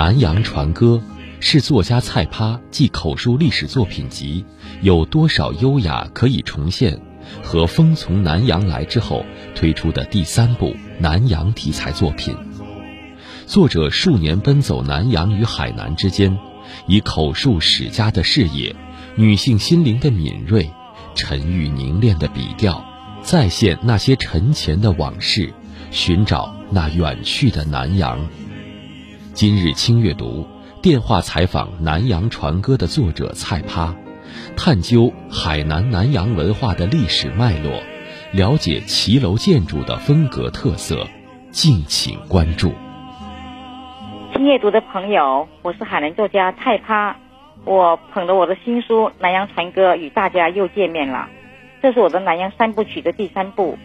南洋船歌》是作家蔡趴继口述历史作品集《有多少优雅可以重现》和《风从南洋来》之后推出的第三部南洋题材作品。作者数年奔走南洋与海南之间，以口述史家的视野、女性心灵的敏锐、沉郁凝练的笔调，再现那些沉潜的往事，寻找那远去的南洋。今日轻阅读电话采访南洋船歌的作者蔡趴，探究海南南洋文化的历史脉络，了解骑楼建筑的风格特色，敬请关注。轻阅读的朋友，我是海南作家蔡趴，我捧着我的新书《南洋船歌》与大家又见面了。这是我的南洋三部曲的第三部，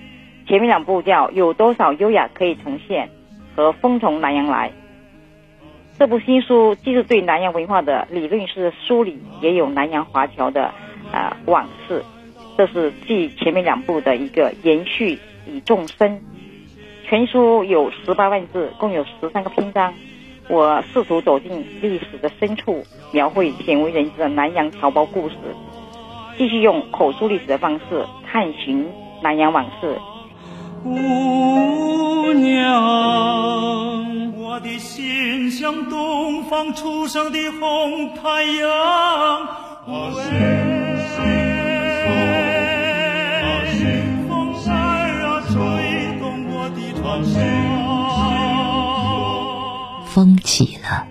前面两部叫《有多少优雅可以重现》和《风从南洋来》。这部新书既是对南洋文化的理论式梳理，也有南洋华侨的啊往事。这是继前面两部的一个延续与纵深。全书有十八万字，共有十三个篇章。我试图走进历史的深处，描绘鲜为人知的南洋侨胞故事，继续用口述历史的方式探寻南洋往事。姑娘，方初升的红太阳。风起了，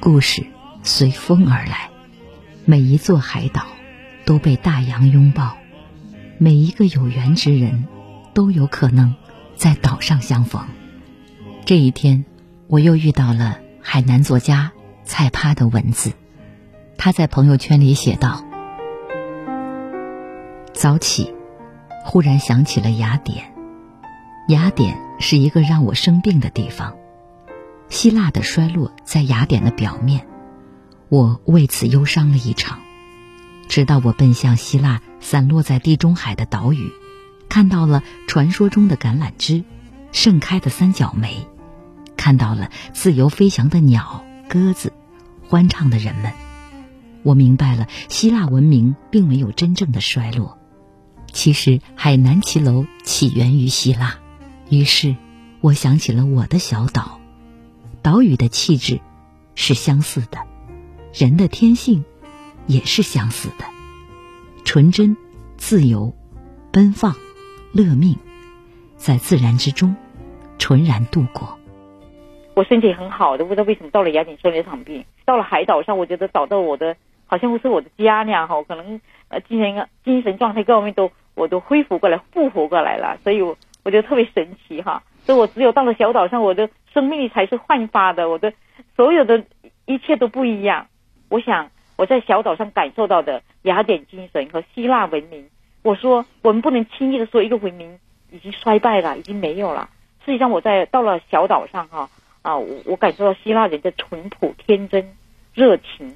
故事随风而来。每一座海岛都被大洋拥抱，每一个有缘之人。都有可能在岛上相逢。这一天，我又遇到了海南作家蔡趴的文字。他在朋友圈里写道：“早起，忽然想起了雅典。雅典是一个让我生病的地方。希腊的衰落在雅典的表面，我为此忧伤了一场。直到我奔向希腊散落在地中海的岛屿。”看到了传说中的橄榄枝，盛开的三角梅，看到了自由飞翔的鸟、鸽子，欢唱的人们。我明白了，希腊文明并没有真正的衰落。其实，海南骑楼起源于希腊。于是，我想起了我的小岛，岛屿的气质是相似的，人的天性也是相似的，纯真、自由、奔放。乐命，在自然之中，纯然度过。我身体很好的，不知道为什么到了雅典生了一场病。到了海岛上，我觉得找到我的，好像是我的家那样哈。可能呃精神精神状态各方面都我都恢复过来，复活过来了。所以我我觉得特别神奇哈。所以我只有到了小岛上，我的生命力才是焕发的，我的所有的一切都不一样。我想我在小岛上感受到的雅典精神和希腊文明。我说，我们不能轻易的说一个文明已经衰败了，已经没有了。实际上，我在到了小岛上哈，啊我我感受到希腊人的淳朴、天真、热情，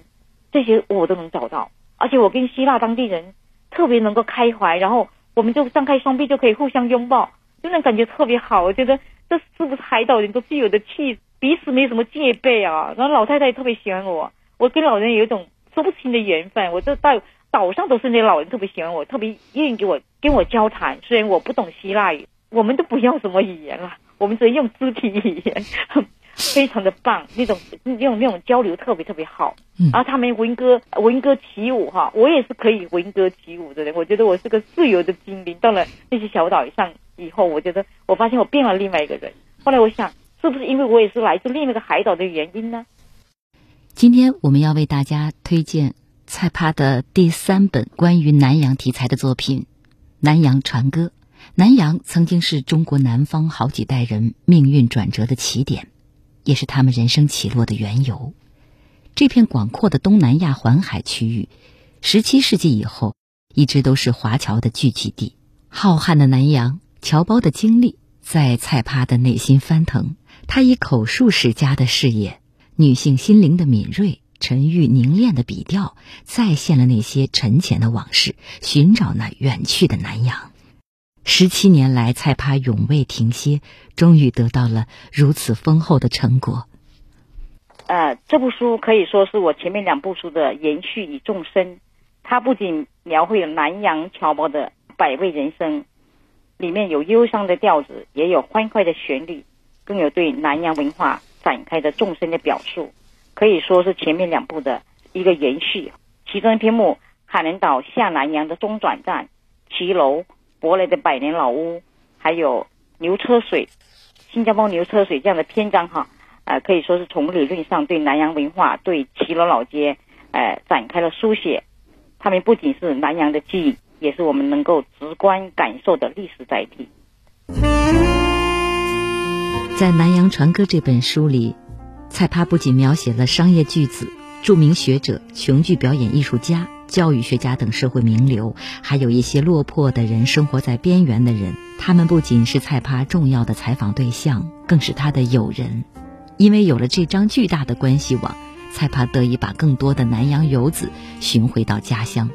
这些我都能找到。而且我跟希腊当地人特别能够开怀，然后我们就张开双臂就可以互相拥抱，就那感觉特别好。我觉得这是不是海岛人都具有的气，彼此没什么戒备啊。然后老太太也特别喜欢我，我跟老人有一种说不清的缘分。我这带。岛上都是那老人特别喜欢我，特别愿意给我跟我交谈。虽然我不懂希腊语，我们都不要什么语言了，我们只用肢体语言，非常的棒。那种那种那种交流特别特别好。嗯然后他们文歌文歌起舞哈，我也是可以文歌起舞的人。我觉得我是个自由的精灵。到了那些小岛上以后，我觉得我发现我变了另外一个人。后来我想，是不是因为我也是来自另一个海岛的原因呢？今天我们要为大家推荐。蔡帕的第三本关于南洋题材的作品《南洋船歌》，南洋曾经是中国南方好几代人命运转折的起点，也是他们人生起落的缘由。这片广阔的东南亚环海区域，十七世纪以后一直都是华侨的聚集地。浩瀚的南洋，侨胞的经历在蔡趴的内心翻腾。他以口述史家的视野，女性心灵的敏锐。沉郁凝练的笔调，再现了那些沉潜的往事，寻找那远去的南洋。十七年来，蔡趴永未停歇，终于得到了如此丰厚的成果。呃，这部书可以说是我前面两部书的延续与纵深。它不仅描绘了南洋侨胞的百味人生，里面有忧伤的调子，也有欢快的旋律，更有对南洋文化展开的纵深的表述，可以说是前面两部的一个延续。其中篇目《海南岛下南洋的中转站》，骑楼、博雷的百年老屋，还有牛车水、新加坡牛车水这样的篇章哈。呃，可以说是从理论上对南洋文化、对齐罗老街，呃，展开了书写。他们不仅是南洋的记忆，也是我们能够直观感受的历史载体。在《南洋船歌》这本书里，蔡帕不仅描写了商业巨子、著名学者、琼剧表演艺术家、教育学家等社会名流，还有一些落魄的人、生活在边缘的人。他们不仅是蔡帕重要的采访对象，更是他的友人。因为有了这张巨大的关系网，才怕得以把更多的南洋游子寻回到家乡。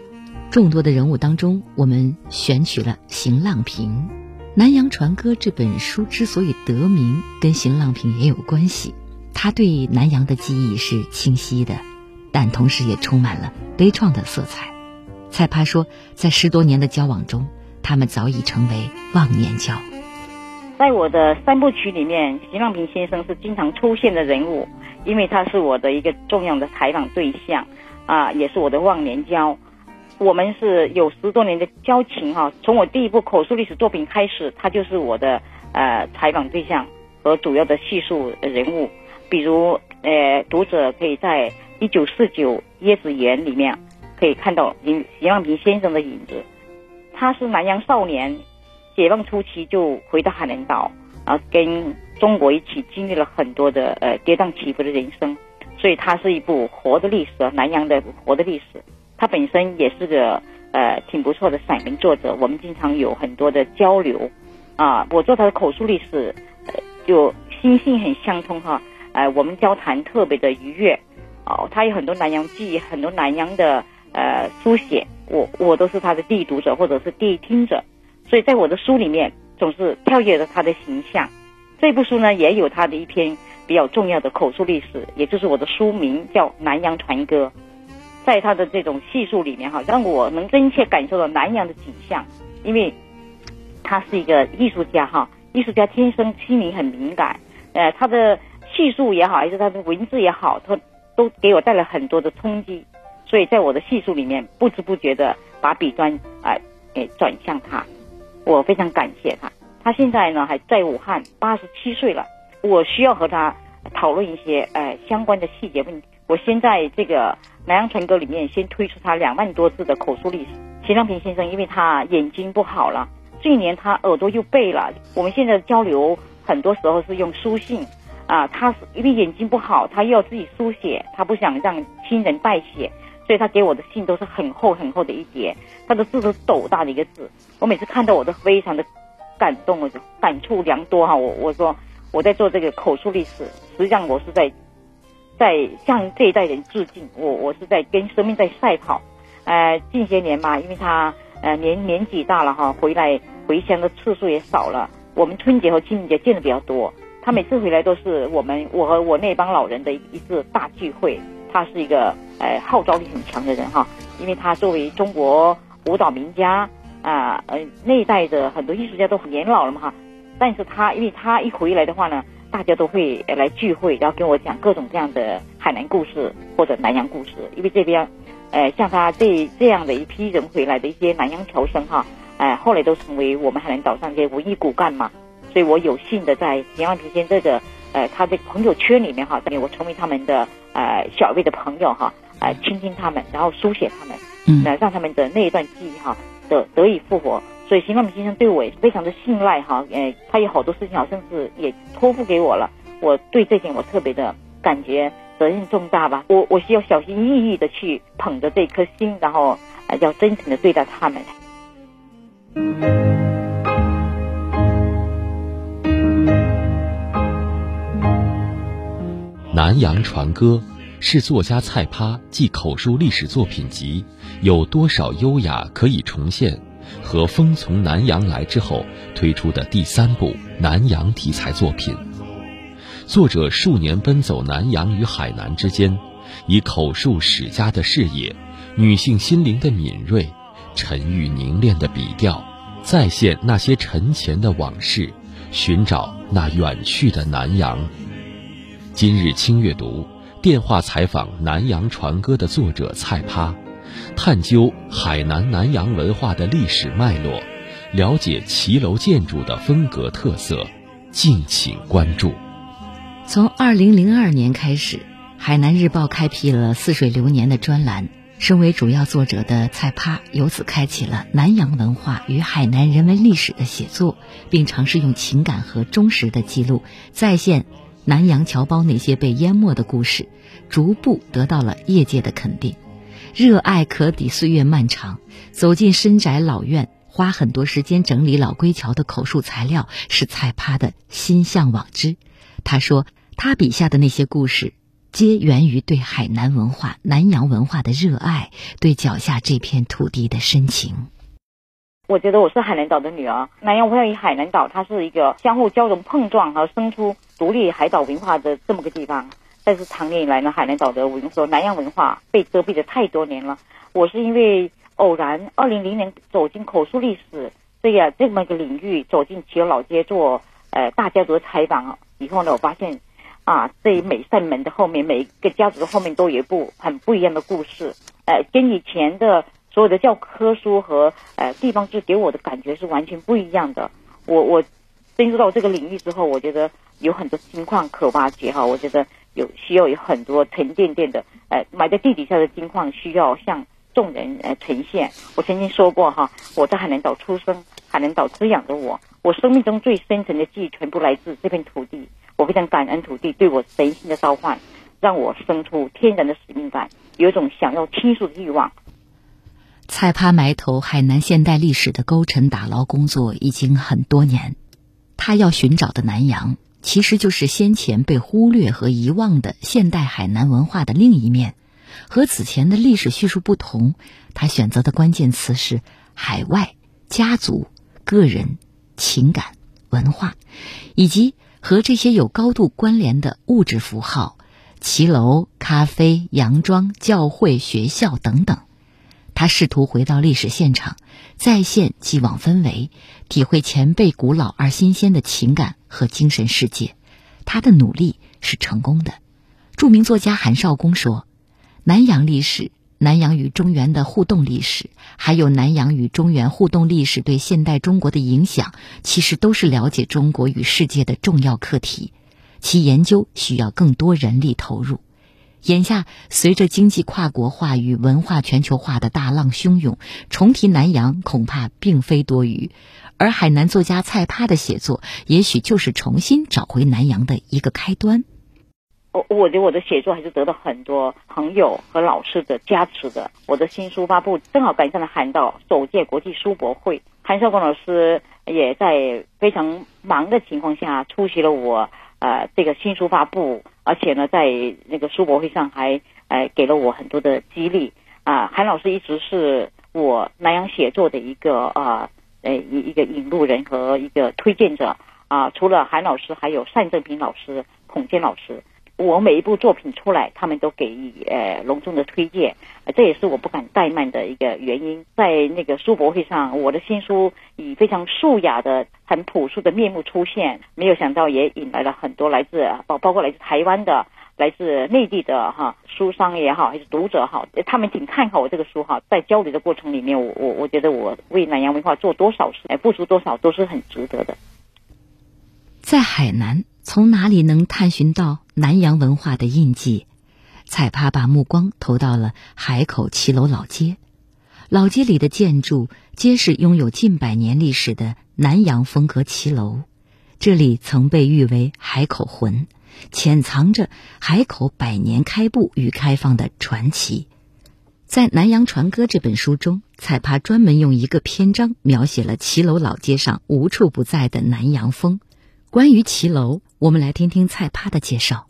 众多的人物当中，我们选取了邢浪平。《南洋船歌》这本书之所以得名，跟邢浪平也有关系。他对南洋的记忆是清晰的，但同时也充满了悲怆的色彩。蔡帕说，在十多年的交往中，他们早已成为忘年交。在我的三部曲里面，席浪平先生是经常出现的人物，因为他是我的一个重要的采访对象，啊，也是我的忘年交。我们是有十多年的交情哈，从我第一部口述历史作品开始，他就是我的呃采访对象和主要的叙述人物。比如，呃，读者可以在一九四九椰子园里面可以看到席席浪平先生的影子，他是南洋少年。解放初期就回到海南岛，然后跟中国一起经历了很多的呃跌宕起伏的人生，所以他是一部活的历史，南洋的活的历史。他本身也是个呃挺不错的散文作者，我们经常有很多的交流啊。我做他的口述历史，就心性很相通哈。呃，我们交谈特别的愉悦哦。他有很多南洋记忆，很多南洋的呃书写，我我都是他的第一读者或者是第一听者。所以在我的书里面总是跳跃着他的形象，这部书呢也有他的一篇比较重要的口述历史，也就是我的书名叫《南洋船歌》。在他的这种叙述里面哈，让我能真切感受到南洋的景象，因为他是一个艺术家哈，艺术家天生心灵很敏感，呃，他的叙述也好，还是他的文字也好，他都给我带来很多的冲击。所以在我的叙述里面，不知不觉的把笔端啊给转向他。我非常感谢他，他现在呢还在武汉，八十七岁了。我需要和他讨论一些呃相关的细节问题。我先在这个《南阳传歌》里面先推出他两万多字的口述历史。秦良平先生因为他眼睛不好了，这一年他耳朵又背了。我们现在交流很多时候是用书信啊，他是因为眼睛不好，他又要自己书写，他不想让亲人代写。所以他给我的信都是很厚很厚的一叠，他的字都是斗大的一个字。我每次看到我都非常的感动，我就感触良多哈。我我说我在做这个口述历史，实际上我是在在向这一代人致敬。我我是在跟生命在赛跑。呃，近些年嘛，因为他呃年年纪大了哈，回来回乡的次数也少了。我们春节和清明节见的比较多，他每次回来都是我们我和我那帮老人的一次大聚会。他是一个呃号召力很强的人哈，因为他作为中国舞蹈名家啊，呃那一代的很多艺术家都很年老了嘛哈，但是他因为他一回来的话呢，大家都会来聚会，然后跟我讲各种各样的海南故事或者南洋故事，因为这边，呃像他这这样的一批人回来的一些南洋侨生哈，哎后来都成为我们海南岛上这些文艺骨干嘛，所以我有幸的在田万平先这个呃他的朋友圈里面哈，我成为他们的。呃，小辈的朋友哈，呃，倾听他们，然后书写他们，嗯，来让他们的那一段记忆哈得得以复活。所以邢浪平先生对我也非常的信赖哈，呃，他有好多事情好像是也托付给我了。我对这点我特别的感觉责任重大吧。我我需要小心翼翼的去捧着这颗心，然后呃要真诚的对待他们。南洋船歌是作家蔡趴继口述历史作品集《有多少优雅可以重现》和《风从南洋来》之后推出的第三部南洋题材作品。作者数年奔走南洋与海南之间，以口述史家的视野、女性心灵的敏锐、沉郁凝练的笔调，再现那些陈前的往事，寻找那远去的南洋。今日轻阅读电话采访南洋船歌的作者蔡趴，探究海南南洋文化的历史脉络，了解骑楼建筑的风格特色，敬请关注。从二零零二年开始，海南日报开辟了“似水流年”的专栏。身为主要作者的蔡趴，由此开启了南洋文化与海南人文历史的写作，并尝试用情感和忠实的记录再现南洋侨胞那些被淹没的故事，逐步得到了业界的肯定。热爱可抵岁月漫长，走进深宅老院，花很多时间整理老归桥的口述材料，是蔡趴的心向往之。他说，他笔下的那些故事。皆源于对海南文化、南洋文化的热爱，对脚下这片土地的深情。我觉得我是海南岛的女儿，南洋文化与海南岛，它是一个相互交融、碰撞和生出独立海岛文化的这么个地方。但是长年以来呢，海南岛的文说南洋文化被遮蔽了太多年了。我是因为偶然，二零零年走进口述历史这样这么一个领域，走进齐老街做呃大家族采访以后呢，我发现。啊，这每扇门的后面，每一个家族的后面都有一部很不一样的故事。呃，跟以前的所有的教科书和呃地方志给我的感觉是完全不一样的。我我深入到这个领域之后，我觉得有很多金矿可挖掘哈。我觉得有需要有很多沉甸甸的呃埋在地底下的金矿需要向众人呃呈现。我曾经说过哈，我在海南岛出生，海南岛滋养着我，我生命中最深层的记忆全部来自这片土地。我非常感恩土地对我神性的召唤，让我生出天然的使命感，有一种想要倾诉的欲望。蔡趴埋头海南现代历史的勾陈打捞工作已经很多年，他要寻找的南洋，其实就是先前被忽略和遗忘的现代海南文化的另一面。和此前的历史叙述不同，他选择的关键词是海外、家族、个人、情感、文化，以及。和这些有高度关联的物质符号，骑楼、咖啡、洋装、教会、学校等等，他试图回到历史现场，再现既往氛围，体会前辈古老而新鲜的情感和精神世界。他的努力是成功的。著名作家韩少功说：“南洋历史。”南洋与中原的互动历史，还有南洋与中原互动历史对现代中国的影响，其实都是了解中国与世界的重要课题。其研究需要更多人力投入。眼下，随着经济跨国化与文化全球化的大浪汹涌，重提南洋恐怕并非多余。而海南作家蔡趴的写作，也许就是重新找回南洋的一个开端。我我觉得我的写作还是得到很多朋友和老师的加持的。我的新书发布正好赶上了韩导首届国际书博会，韩少功老师也在非常忙的情况下出席了我呃这个新书发布，而且呢在那个书博会上还呃给了我很多的激励啊。韩老师一直是我南洋写作的一个呃呃一一个引路人和一个推荐者啊。除了韩老师，还有单正平老师、孔坚老师。我每一部作品出来，他们都给予呃隆重的推荐，这也是我不敢怠慢的一个原因。在那个书博会上，我的新书以非常素雅的、很朴素的面目出现，没有想到也引来了很多来自包包括来自台湾的、来自内地的哈书商也好，还是读者好，他们挺看好我这个书哈。在交流的过程里面，我我我觉得我为南洋文化做多少事，哎，付出多少都是很值得的。在海南，从哪里能探寻到？南洋文化的印记，彩趴把目光投到了海口骑楼老街。老街里的建筑皆是拥有近百年历史的南洋风格骑楼。这里曾被誉为“海口魂”，潜藏着海口百年开埠与开放的传奇。在《南洋船歌》这本书中，彩趴专门用一个篇章描写了骑楼老街上无处不在的南洋风。关于骑楼。我们来听听蔡帕的介绍。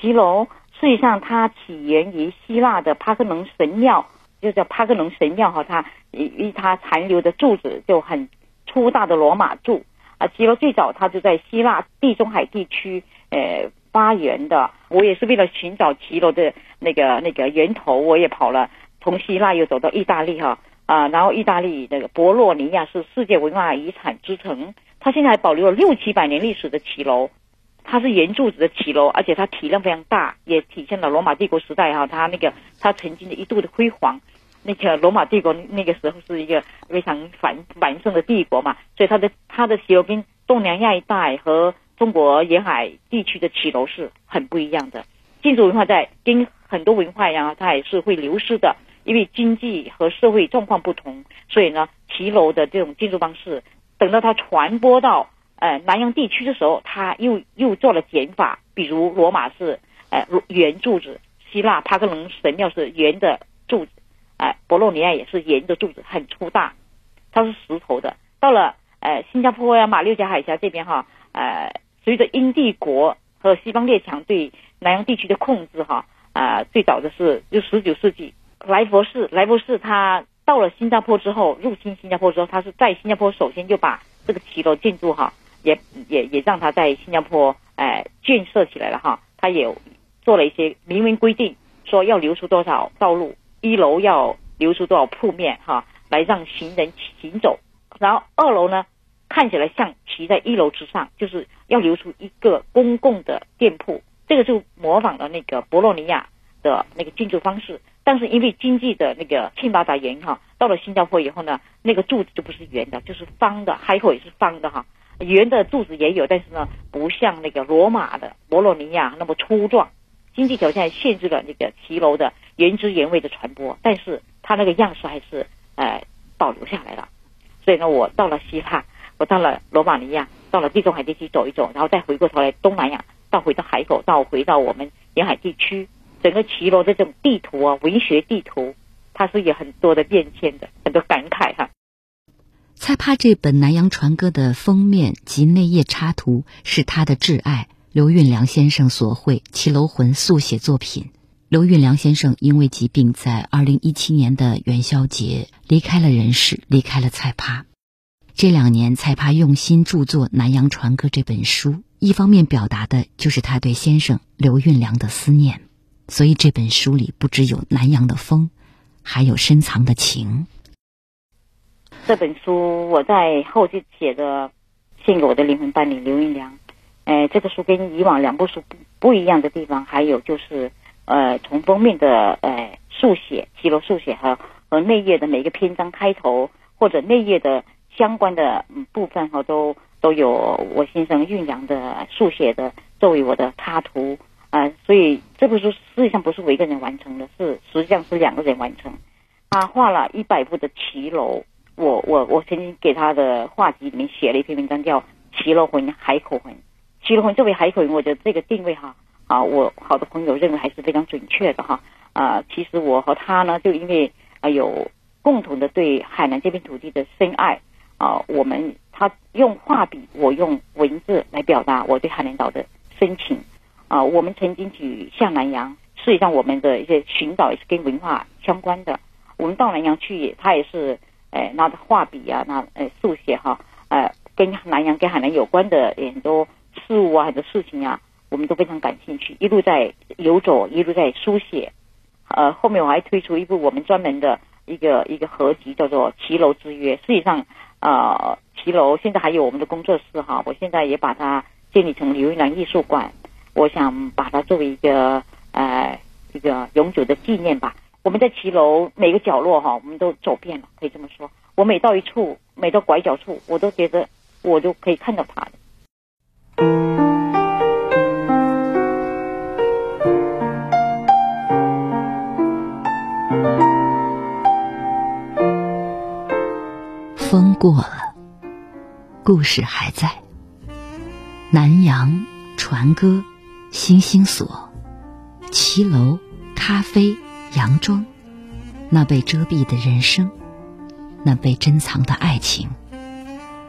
骑楼实际上它起源于希腊的帕克农神庙，就叫帕克农神庙哈。它以它残留的柱子就很粗大的罗马柱啊。骑楼最早它就在希腊地中海地区呃发源的。我也是为了寻找骑楼的那个那个源头，我也跑了，从希腊又走到意大利哈啊，然后意大利那个博洛尼亚是世界文化遗产之城，它现在还保留了六七百年历史的骑楼。它是圆柱子的骑楼，而且它体量非常大，也体现了罗马帝国时代哈，它那个它曾经的一度的辉煌。那个罗马帝国那个时候是一个非常繁繁盛的帝国嘛，所以它的它的骑楼跟东南亚一带和中国沿海地区的骑楼是很不一样的。建筑文化在跟很多文化一样，它也是会流失的，因为经济和社会状况不同，所以呢，骑楼的这种建筑方式，等到它传播到。呃，南洋地区的时候，他又又做了减法，比如罗马是呃圆柱子，希腊帕克农神庙是圆的柱子，哎，博洛尼亚也是圆的柱子，很粗大，它是石头的。到了呃新加坡呀马六甲海峡这边哈，呃，随着英帝国和西方列强对南洋地区的控制哈，啊，最早的是就十九世纪莱佛士，莱佛士他到了新加坡之后，入侵新加坡之后，他是在新加坡首先就把这个骑楼建筑哈。也也也让他在新加坡哎建设起来了哈，他也做了一些明文规定，说要留出多少道路，一楼要留出多少铺面哈，来让行人行走。然后二楼呢，看起来像骑在一楼之上，就是要留出一个公共的店铺。这个就模仿了那个博洛尼亚的那个建筑方式，但是因为经济的那个欠发达原因哈，到了新加坡以后呢，那个柱子就不是圆的，就是方的，海口也是方的哈。圆的柱子也有，但是呢，不像那个罗马的博洛尼亚那么粗壮。经济条件限制了那个骑楼的原汁原味的传播，但是它那个样式还是呃保留下来了。所以呢，我到了希腊，我到了罗马尼亚，到了地中海地区走一走，然后再回过头来东南亚，到回到海口，到回到我们沿海地区，整个骑楼的这种地图啊，文学地图，它是有很多的变迁的，很多感慨哈。蔡帕这本《南洋船歌》的封面及内页插图是他的挚爱刘运良先生所绘《骑楼魂》速写作品。刘运良先生因为疾病，在二零一七年的元宵节离开了人世，离开了蔡帕。这两年，蔡帕用心著作《南洋船歌》这本书，一方面表达的就是他对先生刘运良的思念，所以这本书里不只有南洋的风，还有深藏的情。这本书我在后期写的，献给我的灵魂伴侣刘云良。哎，这个书跟以往两部书不不一样的地方，还有就是，呃，从封面的呃速写、骑楼速写和和内页的每个篇章开头或者内页的相关的嗯部分哈，都都有我先生运良的速写的作为我的插图啊。所以这本书实际上不是我一个人完成的，是实际上是两个人完成。他画了一百部的骑楼。我我我曾经给他的画集里面写了一篇文章，叫《骑楼魂》《海口魂》。骑楼魂作为海口魂，我觉得这个定位哈啊，我好多朋友认为还是非常准确的哈啊。其实我和他呢，就因为啊有共同的对海南这片土地的深爱啊，我们他用画笔，我用文字来表达我对海南岛的深情啊。我们曾经去向南洋，实际上我们的一些寻找也是跟文化相关的。我们到南洋去，他也是。哎，拿着画笔啊，那呃速写哈，呃，跟南洋、跟海南有关的很多事物啊，很多事情啊，我们都非常感兴趣，一路在游走，一路在书写。呃，后面我还推出一部我们专门的一个一个合集，叫做《骑楼之约》。实际上，呃，骑楼现在还有我们的工作室哈，我现在也把它建立成刘一良艺术馆，我想把它作为一个呃一个永久的纪念吧。我们在骑楼每个角落哈，我们都走遍了，可以这么说。我每到一处，每到拐角处，我都觉得我就可以看到他的。风过了，故事还在。南洋船歌，星星锁，骑楼，咖啡。洋装，那被遮蔽的人生，那被珍藏的爱情，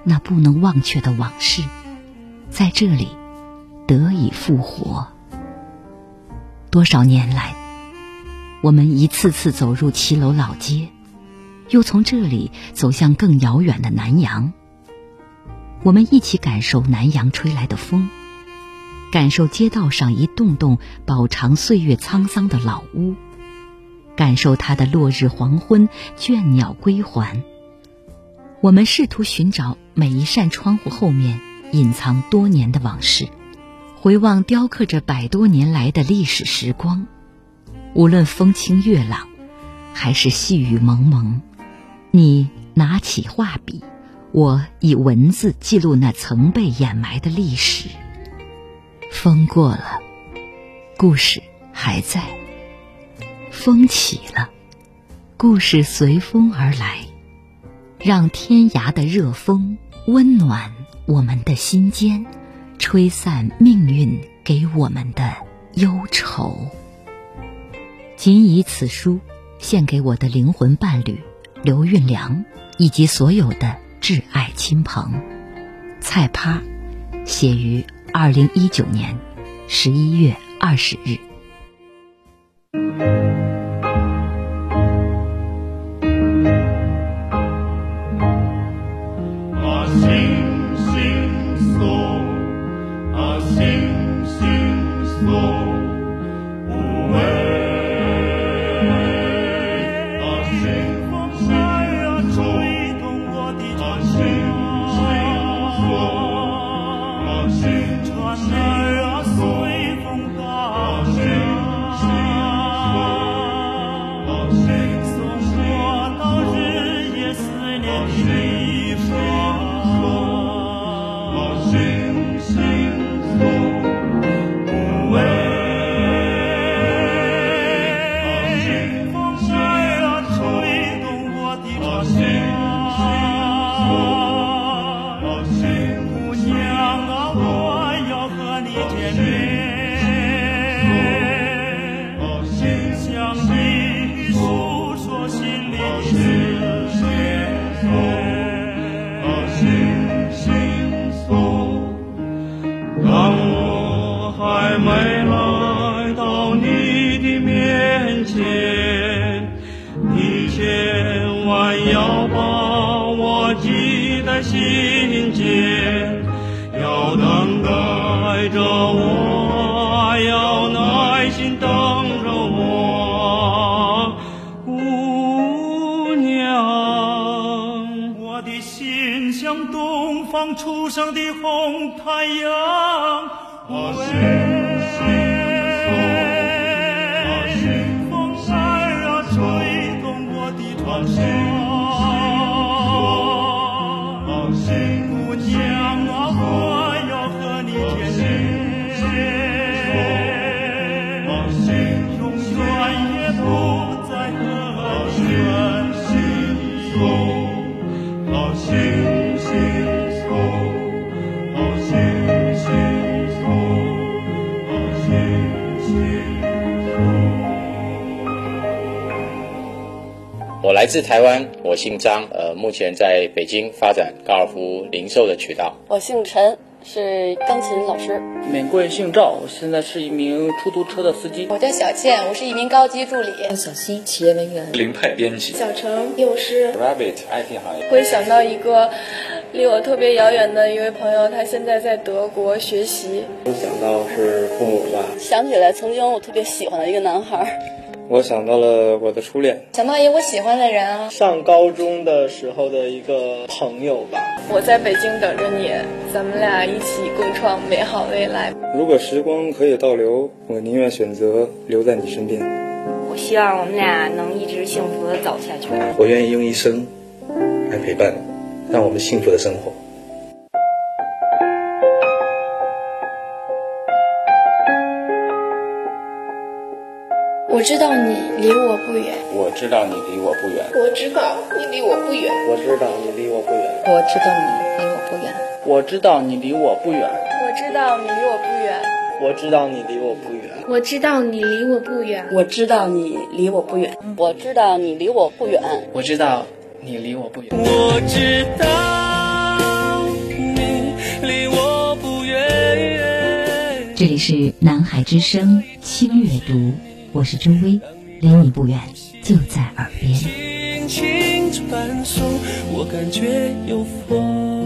那不能忘却的往事，在这里得以复活。多少年来，我们一次次走入骑楼老街，又从这里走向更遥远的南洋。我们一起感受南洋吹来的风，感受街道上一栋栋饱尝岁月沧桑的老屋，感受它的落日黄昏、倦鸟归还。我们试图寻找每一扇窗户后面隐藏多年的往事，回望雕刻着百多年来的历史时光。无论风清月朗，还是细雨蒙蒙，你拿起画笔，我以文字记录那曾被掩埋的历史。风过了，故事还在；风起了，故事随风而来。让天涯的热风温暖我们的心间，吹散命运给我们的忧愁。谨以此书献给我的灵魂伴侣刘运良，以及所有的挚爱亲朋。菜趴，写于二零一九年十一月二十日。像东方初升的红太阳。我来自台湾，我姓张，呃，目前在北京发展高尔夫零售的渠道。我姓陈，是钢琴老师。免贵姓赵，我现在是一名出租车的司机。我叫小倩，我是一名高级助理。小新，企业文员。林派编辑。小程，幼师。Rabbit IT 行业。会想到一个离我特别遥远的一位朋友，他现在在德国学习。我想到是父母吧。想起来曾经我特别喜欢的一个男孩。我想到了我的初恋，想到一个我喜欢的人啊。上高中的时候的一个朋友吧。我在北京等着你，咱们俩一起共创美好未来。如果时光可以倒流，我宁愿选择留在你身边。我希望我们俩能一直幸福的走下去。我愿意用一生来陪伴你，让我们幸福的生活。我知道你离我不远，我知道你离我不远，我知道你离我不远，我知道你离我不远，我知道你离我不远，我知道你离我不远，我知道你离我不远，我知道你离我不远，我知道你离我不远，我知道你离我不远，我知道你离我不远，我知道你离我不远，我知道你离我不远。这里是南海之声轻阅读。我是周薇，离你不远，就在耳边。轻轻传送，我感觉有风。